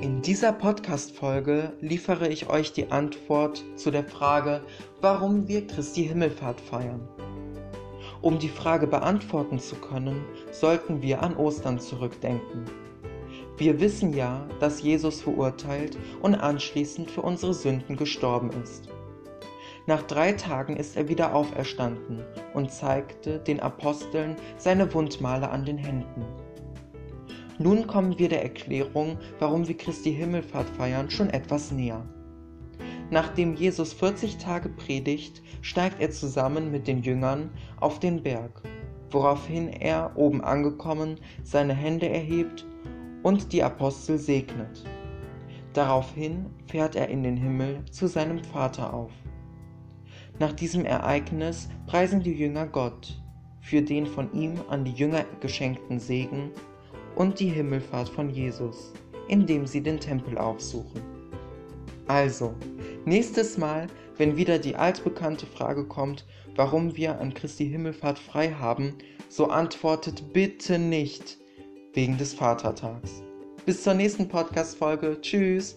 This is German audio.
In dieser Podcast-Folge liefere ich euch die Antwort zu der Frage, warum wir Christi Himmelfahrt feiern. Um die Frage beantworten zu können, sollten wir an Ostern zurückdenken. Wir wissen ja, dass Jesus verurteilt und anschließend für unsere Sünden gestorben ist. Nach drei Tagen ist er wieder auferstanden und zeigte den Aposteln seine Wundmale an den Händen. Nun kommen wir der Erklärung, warum wir Christi Himmelfahrt feiern, schon etwas näher. Nachdem Jesus 40 Tage predigt, steigt er zusammen mit den Jüngern auf den Berg, woraufhin er, oben angekommen, seine Hände erhebt und die Apostel segnet. Daraufhin fährt er in den Himmel zu seinem Vater auf. Nach diesem Ereignis preisen die Jünger Gott für den von ihm an die Jünger geschenkten Segen und die Himmelfahrt von Jesus, indem sie den Tempel aufsuchen. Also, nächstes Mal, wenn wieder die altbekannte Frage kommt, warum wir an Christi Himmelfahrt frei haben, so antwortet bitte nicht wegen des Vatertags. Bis zur nächsten Podcast-Folge. Tschüss!